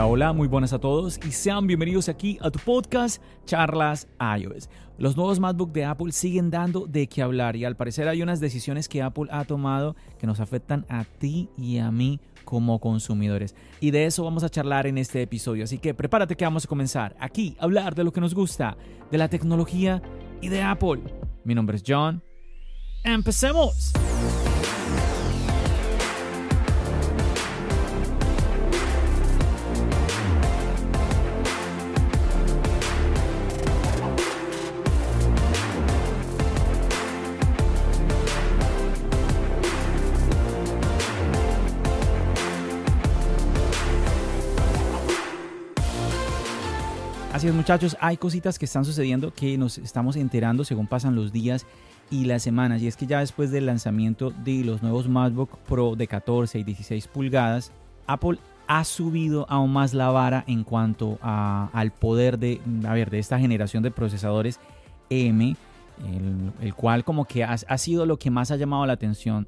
Hola, muy buenas a todos y sean bienvenidos aquí a tu podcast Charlas iOS. Los nuevos MacBook de Apple siguen dando de qué hablar y al parecer hay unas decisiones que Apple ha tomado que nos afectan a ti y a mí como consumidores. Y de eso vamos a charlar en este episodio, así que prepárate que vamos a comenzar aquí a hablar de lo que nos gusta, de la tecnología y de Apple. Mi nombre es John. ¡Empecemos! Así es muchachos, hay cositas que están sucediendo que nos estamos enterando según pasan los días y las semanas. Y es que ya después del lanzamiento de los nuevos MacBook Pro de 14 y 16 pulgadas, Apple ha subido aún más la vara en cuanto al poder de, a ver, de esta generación de procesadores M, el, cual como que ha, sido lo que más ha llamado la atención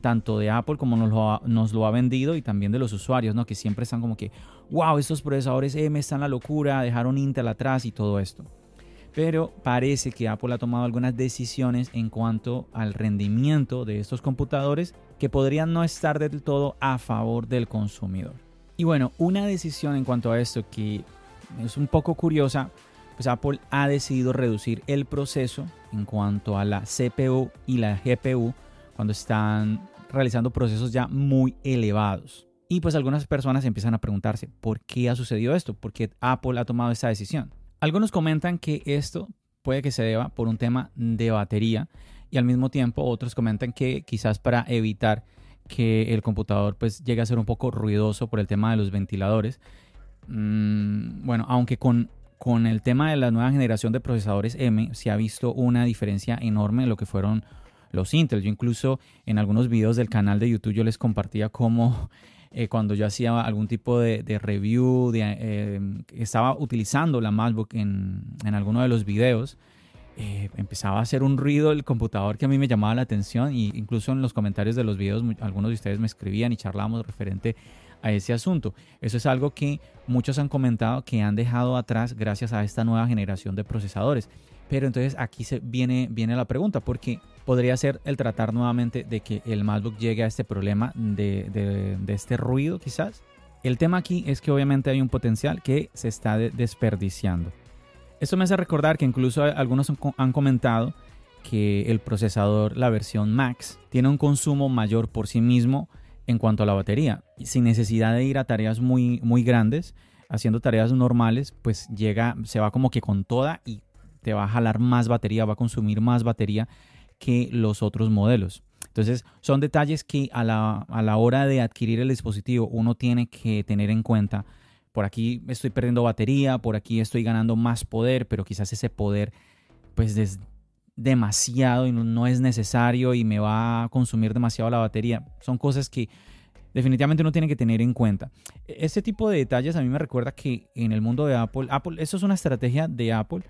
tanto de Apple como nos lo, ha, nos lo ha vendido y también de los usuarios, ¿no? Que siempre están como que, wow, estos procesadores M están la locura, dejaron Intel atrás y todo esto. Pero parece que Apple ha tomado algunas decisiones en cuanto al rendimiento de estos computadores que podrían no estar del todo a favor del consumidor. Y bueno, una decisión en cuanto a esto que es un poco curiosa, pues Apple ha decidido reducir el proceso en cuanto a la CPU y la GPU cuando están realizando procesos ya muy elevados. Y pues algunas personas empiezan a preguntarse, ¿por qué ha sucedido esto? ¿Por qué Apple ha tomado esta decisión? Algunos comentan que esto puede que se deba por un tema de batería y al mismo tiempo otros comentan que quizás para evitar que el computador pues llegue a ser un poco ruidoso por el tema de los ventiladores. Mm, bueno, aunque con, con el tema de la nueva generación de procesadores M se ha visto una diferencia enorme en lo que fueron los Intel. Yo incluso en algunos videos del canal de YouTube yo les compartía cómo eh, cuando yo hacía algún tipo de, review, de, eh, estaba utilizando la MacBook en, en alguno de los videos, eh, empezaba a hacer un ruido el computador que a mí me llamaba la atención y incluso en los comentarios de los videos algunos de ustedes me escribían y charlábamos referente a ese asunto. Eso es algo que muchos han comentado que han dejado atrás gracias a esta nueva generación de procesadores. Pero entonces aquí se viene, viene la pregunta, porque podría ser el tratar nuevamente de que el MacBook llegue a este problema de, este ruido quizás. El tema aquí es que obviamente hay un potencial que se está desperdiciando. Esto me hace recordar que incluso algunos han comentado que el procesador, la versión Max, tiene un consumo mayor por sí mismo en cuanto a la batería. Sin necesidad de ir a tareas muy, muy grandes, haciendo tareas normales, pues llega, se va como que con toda y te va a jalar más batería, va a consumir más batería que los otros modelos. Entonces, son detalles que a la, a la hora de adquirir el dispositivo uno tiene que tener en cuenta. Por aquí estoy perdiendo batería, por aquí estoy ganando más poder, pero quizás ese poder pues es demasiado y no es necesario y me va a consumir demasiado la batería. Son cosas que definitivamente uno tiene que tener en cuenta. Este tipo de detalles a mí me recuerda que en el mundo de Apple, Apple, eso es una estrategia de Apple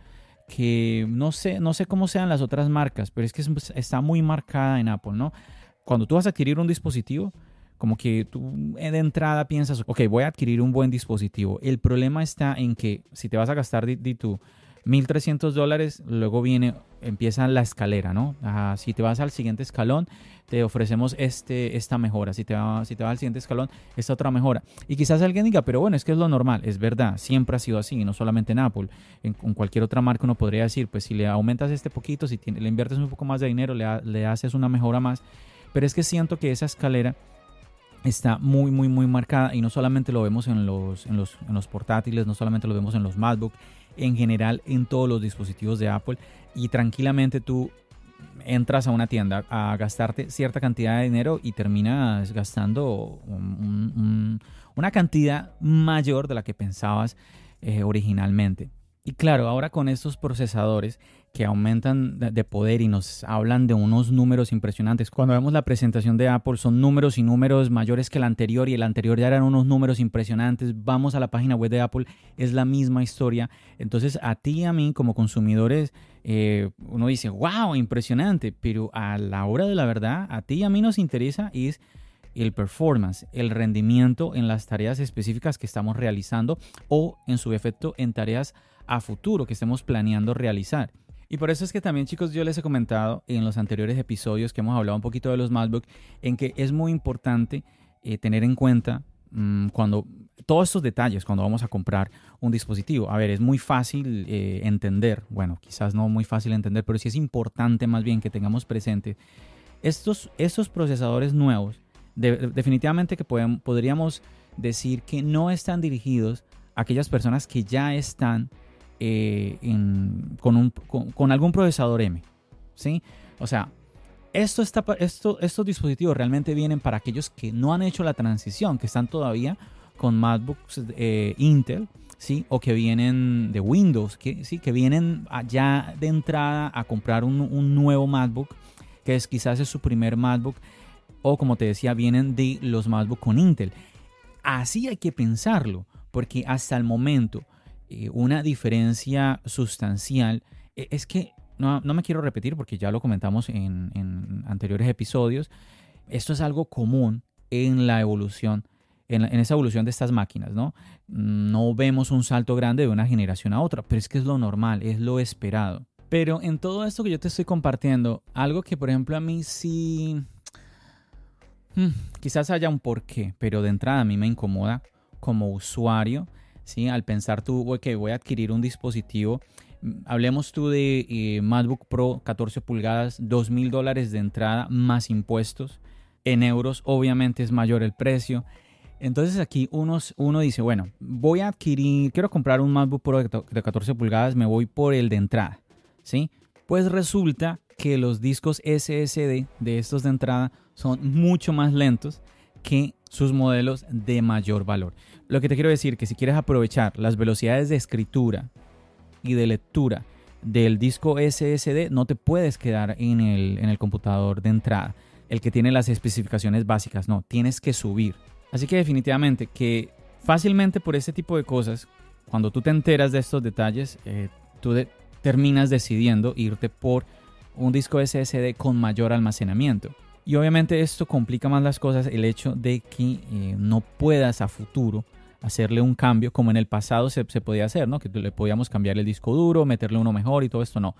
que no sé, no sé cómo sean las otras marcas, pero es que está muy marcada en Apple, ¿no? Cuando tú vas a adquirir un dispositivo, como que tú de entrada piensas, ok, voy a adquirir un buen dispositivo. El problema está en que si te vas a gastar de, de tu 1.300 dólares, luego viene, empieza la escalera, ¿no? si te vas al siguiente escalón, te ofrecemos este, esta mejora. Si te, va, si te vas al siguiente escalón, esta otra mejora. Y quizás alguien diga, pero bueno, es que es lo normal, es verdad, siempre ha sido así, y no solamente en Apple. En, cualquier otra marca uno podría decir, pues si le aumentas este poquito, si le inviertes un poco más de dinero, le, le haces una mejora más. Pero es que siento que esa escalera está muy, muy, muy marcada y no solamente lo vemos en los, en los, en los portátiles, no solamente lo vemos en los MacBook, en general en todos los dispositivos de Apple y tranquilamente tú entras a una tienda a gastarte cierta cantidad de dinero y terminas gastando una cantidad mayor de la que pensabas eh, originalmente. Y claro, ahora con estos procesadores que aumentan de poder y nos hablan de unos números impresionantes. Cuando vemos la presentación de Apple son números y números mayores que el anterior y el anterior ya eran unos números impresionantes. Vamos a la página web de Apple, es la misma historia. Entonces a ti y a mí como consumidores eh, uno dice, wow, impresionante, pero a la hora de la verdad a ti y a mí nos interesa es el performance, el rendimiento en las tareas específicas que estamos realizando o en su efecto en tareas a futuro que estemos planeando realizar. Y por eso es que también chicos yo les he comentado en los anteriores episodios que hemos hablado un poquito de los MacBook en que es muy importante eh, tener en cuenta mm, cuando todos estos detalles cuando vamos a comprar un dispositivo. A ver, es muy fácil eh, entender, bueno, quizás no muy fácil entender, pero sí es importante más bien que tengamos presente estos, estos procesadores nuevos, definitivamente que podríamos decir que no están dirigidos a aquellas personas que ya están eh, con, algún procesador M. ¿sí? O sea, esto está, esto, estos dispositivos realmente vienen para aquellos que no han hecho la transición, que están todavía con MacBooks eh, Intel, ¿sí? O que vienen de Windows, que, ¿sí? Que vienen ya de entrada a comprar un, un nuevo MacBook, que es quizás es su primer MacBook, o como te decía, vienen de los MacBook con Intel. Así hay que pensarlo, porque hasta el momento eh, una diferencia sustancial e, es que, no, me quiero repetir porque ya lo comentamos en, anteriores episodios, esto es algo común en la evolución, en, esa evolución de estas máquinas, ¿no? No vemos un salto grande de una generación a otra, pero es que es lo normal, es lo esperado. Pero en todo esto que yo te estoy compartiendo, algo que por ejemplo a mí sí... Hmm, quizás haya un porqué, pero de entrada a mí me incomoda como usuario ¿sí? Al pensar tú, que voy a adquirir un dispositivo, mm, hablemos tú de eh, MacBook Pro 14 pulgadas, 2 mil dólares de entrada más impuestos. En euros obviamente es mayor el precio. Entonces aquí uno dice, bueno, voy a adquirir, quiero comprar un MacBook Pro de 14 pulgadas, me voy por el de entrada, ¿sí? Pues resulta que los discos SSD de estos de entrada son mucho más lentos que sus modelos de mayor valor. Lo que te quiero decir que si quieres aprovechar las velocidades de escritura y de lectura del disco SSD, no te puedes quedar en el, en el computador de entrada, el que tiene las especificaciones básicas, no, tienes que subir. Así que definitivamente que fácilmente por este tipo de cosas, cuando tú te enteras de estos detalles, eh, tú terminas decidiendo irte por un disco SSD con mayor almacenamiento. Y obviamente esto complica más las cosas el hecho de que eh, no puedas a futuro hacerle un cambio como en el pasado se, podía hacer, ¿no? Que le podíamos cambiar el disco duro, meterle uno mejor y todo esto, no.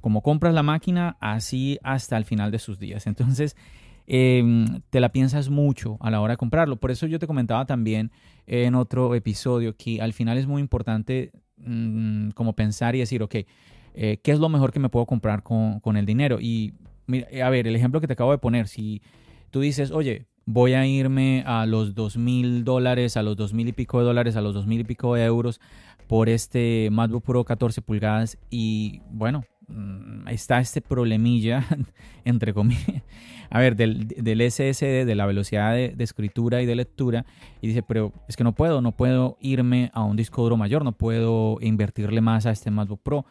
Como compras la máquina, así hasta el final de sus días. Entonces, em, te la piensas mucho a la hora de comprarlo. Por eso yo te comentaba también en otro episodio que al final es muy importante mm, como pensar y decir, ok, eh, ¿qué es lo mejor que me puedo comprar con, con el dinero? Y eh, a ver, el ejemplo que te acabo de poner, si tú dices, oye, voy a irme a los dos mil dólares, a los dos mil y pico de dólares, a los dos mil y pico de euros por este MacBook Pro 14 pulgadas y bueno, mm, está este problemilla, entre comillas, a ver, del, SSD, de la velocidad de, de, escritura y de lectura, y dice, pero es que no puedo, no puedo irme a un disco duro mayor, no puedo invertirle más a este MacBook Pro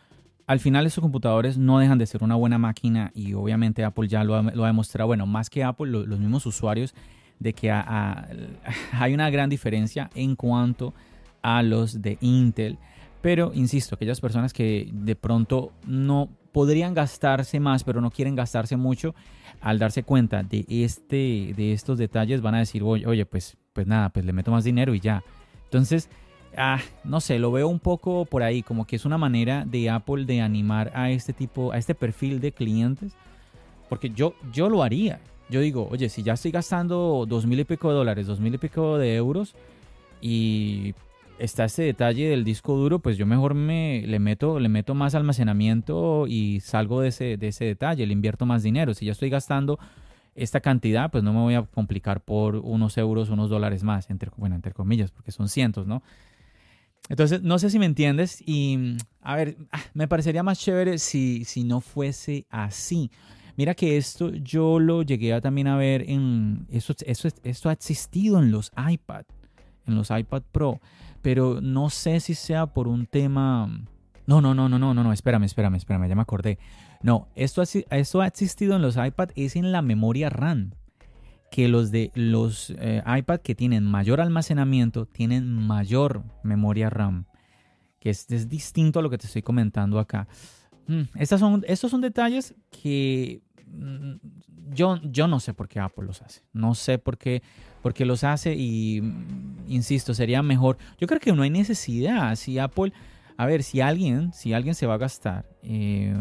al final estos computadores no dejan de ser una buena máquina y obviamente Apple ya lo ha, demostrado, bueno, más que Apple, los mismos usuarios, de que hay una gran diferencia en cuanto a los de Intel. Pero, insisto, aquellas personas que de pronto no podrían gastarse más, pero no quieren gastarse mucho, al darse cuenta de, este, de estos detalles van a decir, oye, pues, pues nada, pues le meto más dinero y ya. Entonces, ah, no sé, lo veo un poco por ahí, como que es una manera de Apple de animar a este tipo, a este perfil de clientes, porque yo, yo lo haría. Yo digo, oye, si ya estoy gastando dos mil y pico de dólares, dos mil y pico de euros, y está este detalle del disco duro, pues yo mejor me le meto, le meto más almacenamiento y salgo de ese, de ese detalle, le invierto más dinero. Si ya estoy gastando esta cantidad, pues no me voy a complicar por unos euros, unos dólares más, entre, bueno, entre comillas, porque son cientos, ¿no? Entonces, no sé si me entiendes y, a ver, ah, me parecería más chévere si, si no fuese así. Mira que esto yo lo llegué a también a ver en... Esto, esto, esto ha existido en los iPad, en los iPad Pro, pero no sé si sea por un tema... No, no, no, no, no, no, no, espérame, espérame, espérame, ya me acordé. No, esto, esto ha existido en los iPad, es en la memoria RAM. Que los de los eh, iPad que tienen mayor almacenamiento tienen mayor memoria RAM. Que es, es distinto a lo que te estoy comentando acá. Mm, estas son, estos son detalles que mm, yo, yo no sé por qué Apple los hace. No sé por qué, por qué los hace y, mm, insisto, sería mejor. Yo creo que no hay necesidad. Si Apple, a ver, si alguien, si alguien se va a gastar eh,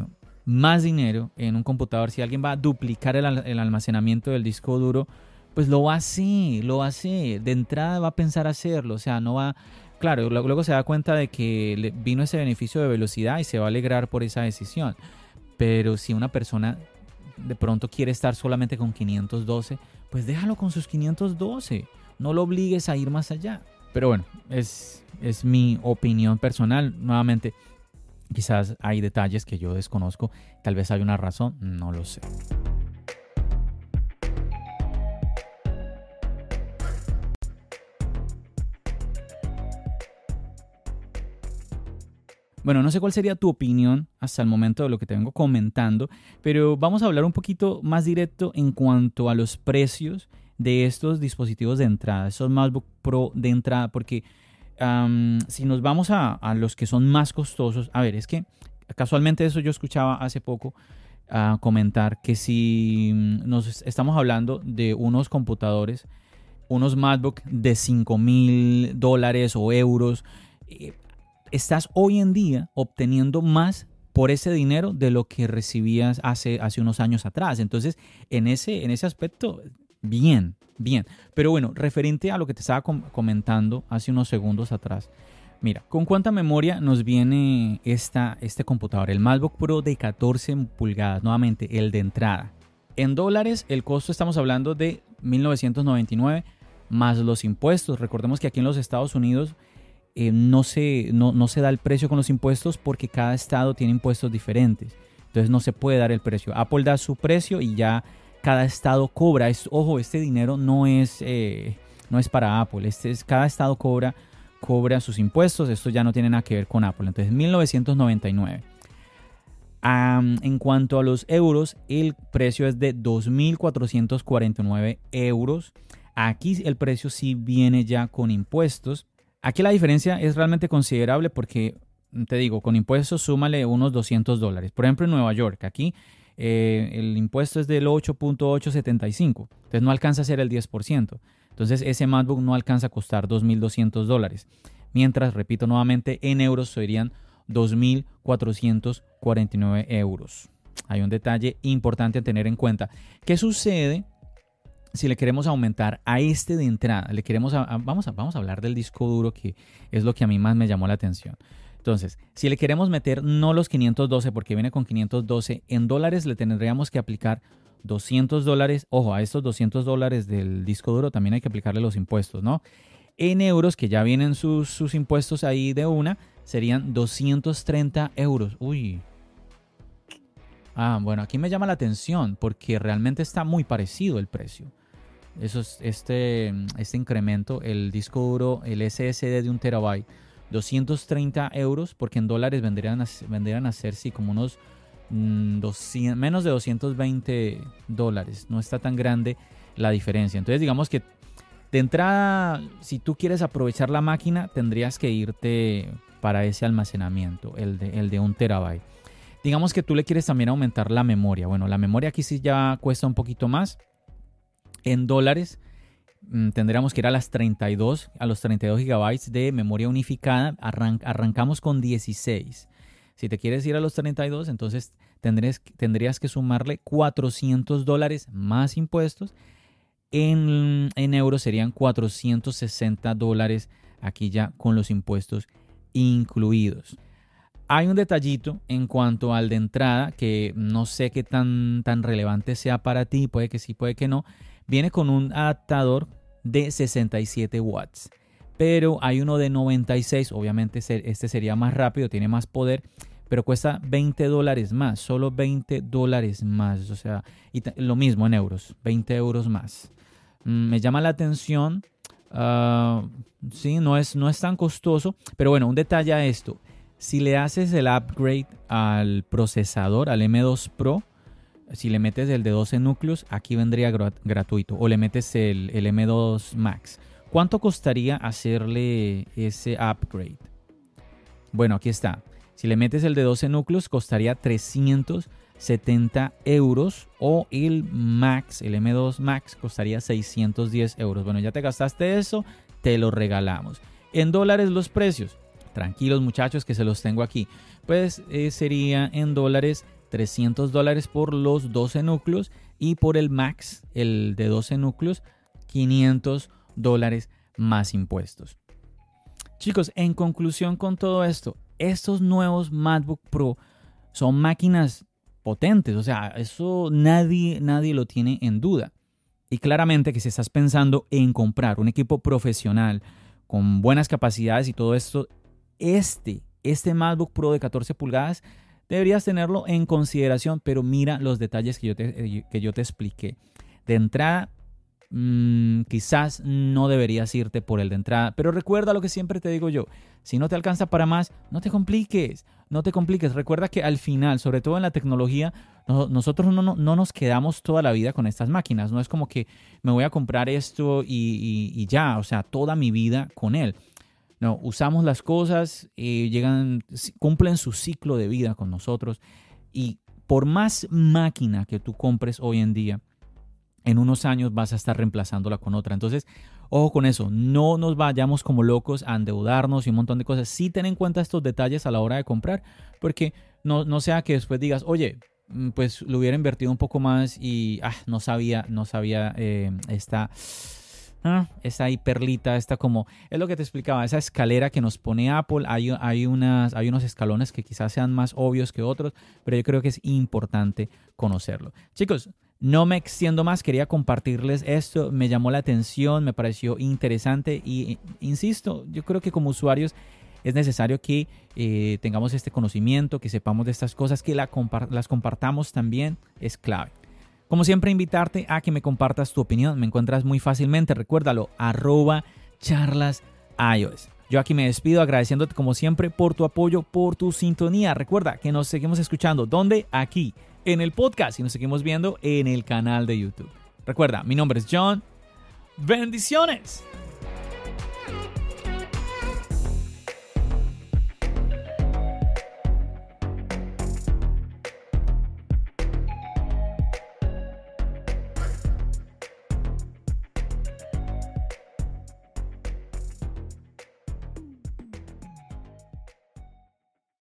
más dinero en un computador, si alguien va a duplicar el, almacenamiento del disco duro, pues lo hace, lo hace. De entrada va a pensar hacerlo. O sea, no va Claro, luego se da cuenta de que vino ese beneficio de velocidad y se va a alegrar por esa decisión. Pero si una persona de pronto quiere estar solamente con 512, pues déjalo con sus 512. No lo obligues a ir más allá. Pero bueno, es, es mi opinión personal. Nuevamente, quizás hay detalles que yo desconozco. Tal vez hay una razón, no lo sé. Bueno, no sé cuál sería tu opinión hasta el momento de lo que te vengo comentando, pero vamos a hablar un poquito más directo en cuanto a los precios de estos dispositivos de entrada, esos MacBook Pro de entrada, porque si nos vamos a, los que son más costosos, a ver, es que casualmente eso yo escuchaba hace poco a comentar que si nos estamos hablando de unos computadores, unos MacBook de 5 mil dólares o euros, eh, estás hoy en día obteniendo más por ese dinero de lo que recibías hace, hace unos años atrás. Entonces, en ese, en ese aspecto, bien, bien. Pero bueno, referente a lo que te estaba comentando hace unos segundos atrás. Mira, ¿con cuánta memoria nos viene esta, este computador? El MacBook Pro de 14 pulgadas, nuevamente, el de entrada. En dólares, el costo estamos hablando de 1999 más los impuestos. Recordemos que aquí en los Estados Unidos eh, no, se, no, se da el precio con los impuestos porque cada estado tiene impuestos diferentes. Entonces no se puede dar el precio. Apple da su precio y ya cada estado cobra. ojo, este dinero no es, eh, no es para Apple. Este es, cada estado cobra, cobra sus impuestos. Esto ya no tiene nada que ver con Apple. Entonces 1999. en cuanto a los euros, el precio es de 2.449 euros. Aquí el precio sí viene ya con impuestos. Aquí la diferencia es realmente considerable porque, te digo, con impuestos súmale unos 200 dólares. Por ejemplo, en Nueva York, aquí eh, el impuesto es del 8.875, entonces no alcanza a ser el 10%. Entonces ese MacBook no alcanza a costar 2.200 dólares. Mientras, repito nuevamente, en euros serían 2.449 euros. Hay un detalle importante a tener en cuenta. ¿Qué sucede si le queremos aumentar a este de entrada, le queremos vamos, a, vamos a hablar del disco duro que es lo que a mí más me llamó la atención. Entonces, si le queremos meter no los 512 porque viene con 512, en dólares le tendríamos que aplicar 200 dólares. Ojo, a estos 200 dólares del disco duro también hay que aplicarle los impuestos, ¿no? En euros, que ya vienen sus, sus impuestos ahí de una, serían 230 euros. Uy, Ah, bueno, aquí me llama la atención porque realmente está muy parecido el precio. Eso es este, este incremento, el disco duro, el SSD de un terabyte, 230 euros, porque en dólares vendrían a, vendrían a ser, sí, como unos 200, mm, menos de 220 dólares. No está tan grande la diferencia. Entonces, digamos que de entrada, si tú quieres aprovechar la máquina, tendrías que irte para ese almacenamiento, el de, el de un terabyte. Digamos que tú le quieres también aumentar la memoria. Bueno, la memoria aquí sí ya cuesta un poquito más en dólares tendríamos que ir a las 32, a los 32 gigabytes de memoria unificada. arrancamos con 16. Si te quieres ir a los 32, entonces tendrías, tendrías que sumarle 400 dólares más impuestos. En, en euros serían 460 dólares aquí ya con los impuestos incluidos. Hay un detallito en cuanto al de entrada que no sé qué tan, tan relevante sea para ti, puede que sí, puede que no, Viene con un adaptador de 67 watts, pero hay uno de 96, obviamente este sería más rápido, tiene más poder, pero cuesta 20 dólares más, solo 20 dólares más, o sea, lo mismo en euros, 20 euros más. Mm, me llama la atención, uh, sí, no es, no es tan costoso, pero bueno, un detalle a esto, si le haces el upgrade al procesador, al M2 Pro, si le metes el de 12 núcleos, aquí vendría gratuito, o le metes el, el M2 Max. ¿Cuánto costaría hacerle ese upgrade? Bueno, aquí está. Si le metes el de 12 núcleos, costaría 370 euros. O el Max, el M2 Max, costaría 610 euros. Bueno, ya te gastaste eso, te lo regalamos. En dólares los precios. Tranquilos muchachos que se los tengo aquí. Pues eh, sería en dólares 300 dólares por los 12 núcleos y por el Max, el de 12 núcleos, 500 dólares más impuestos. Chicos, en conclusión con todo esto, estos nuevos MacBook Pro son máquinas potentes, o sea, eso nadie, nadie lo tiene en duda. Y claramente que si estás pensando en comprar un equipo profesional con buenas capacidades y todo esto, este, este MacBook Pro de 14 pulgadas, deberías tenerlo en consideración, pero mira los detalles que yo te, que yo te expliqué. De entrada, Mm, quizás no deberías irte por el de entrada. Pero recuerda lo que siempre te digo yo, si no te alcanza para más, no te compliques, no te compliques. Recuerda que al final, sobre todo en la tecnología, nosotros no, no, nos quedamos toda la vida con estas máquinas. No es como que me voy a comprar esto y, ya, o sea, toda mi vida con él. No, usamos las cosas, y llegan, cumplen su ciclo de vida con nosotros. Y por más máquina que tú compres hoy en día, en unos años vas a estar reemplazándola con otra. Entonces, ojo con eso, no nos vayamos como locos a endeudarnos y un montón de cosas. Sí ten en cuenta estos detalles a la hora de comprar, porque no, no sea que después digas, oye, mm, pues lo hubiera invertido un poco más y ah, no sabía, no sabía eh, esta... Ah, esa hiperlita, esta como, es lo que te explicaba, esa escalera que nos pone Apple, hay, hay, unas, hay unos escalones que quizás sean más obvios que otros, pero yo creo que es importante conocerlo. Chicos, no me extiendo más, quería compartirles esto, me llamó la atención, me pareció interesante y insisto, yo creo que como usuarios es necesario que eh, tengamos este conocimiento, que sepamos de estas cosas, que las compartamos también, es clave. Como siempre, invitarte a que me compartas tu opinión, me encuentras muy fácilmente, recuérdalo, arroba charlas iOS. Yo aquí me despido agradeciéndote como siempre por tu apoyo, por tu sintonía. Recuerda que nos seguimos escuchando. ¿Dónde? Aquí en el podcast y nos seguimos viendo en el canal de YouTube. Recuerda, mi nombre es John. Bendiciones.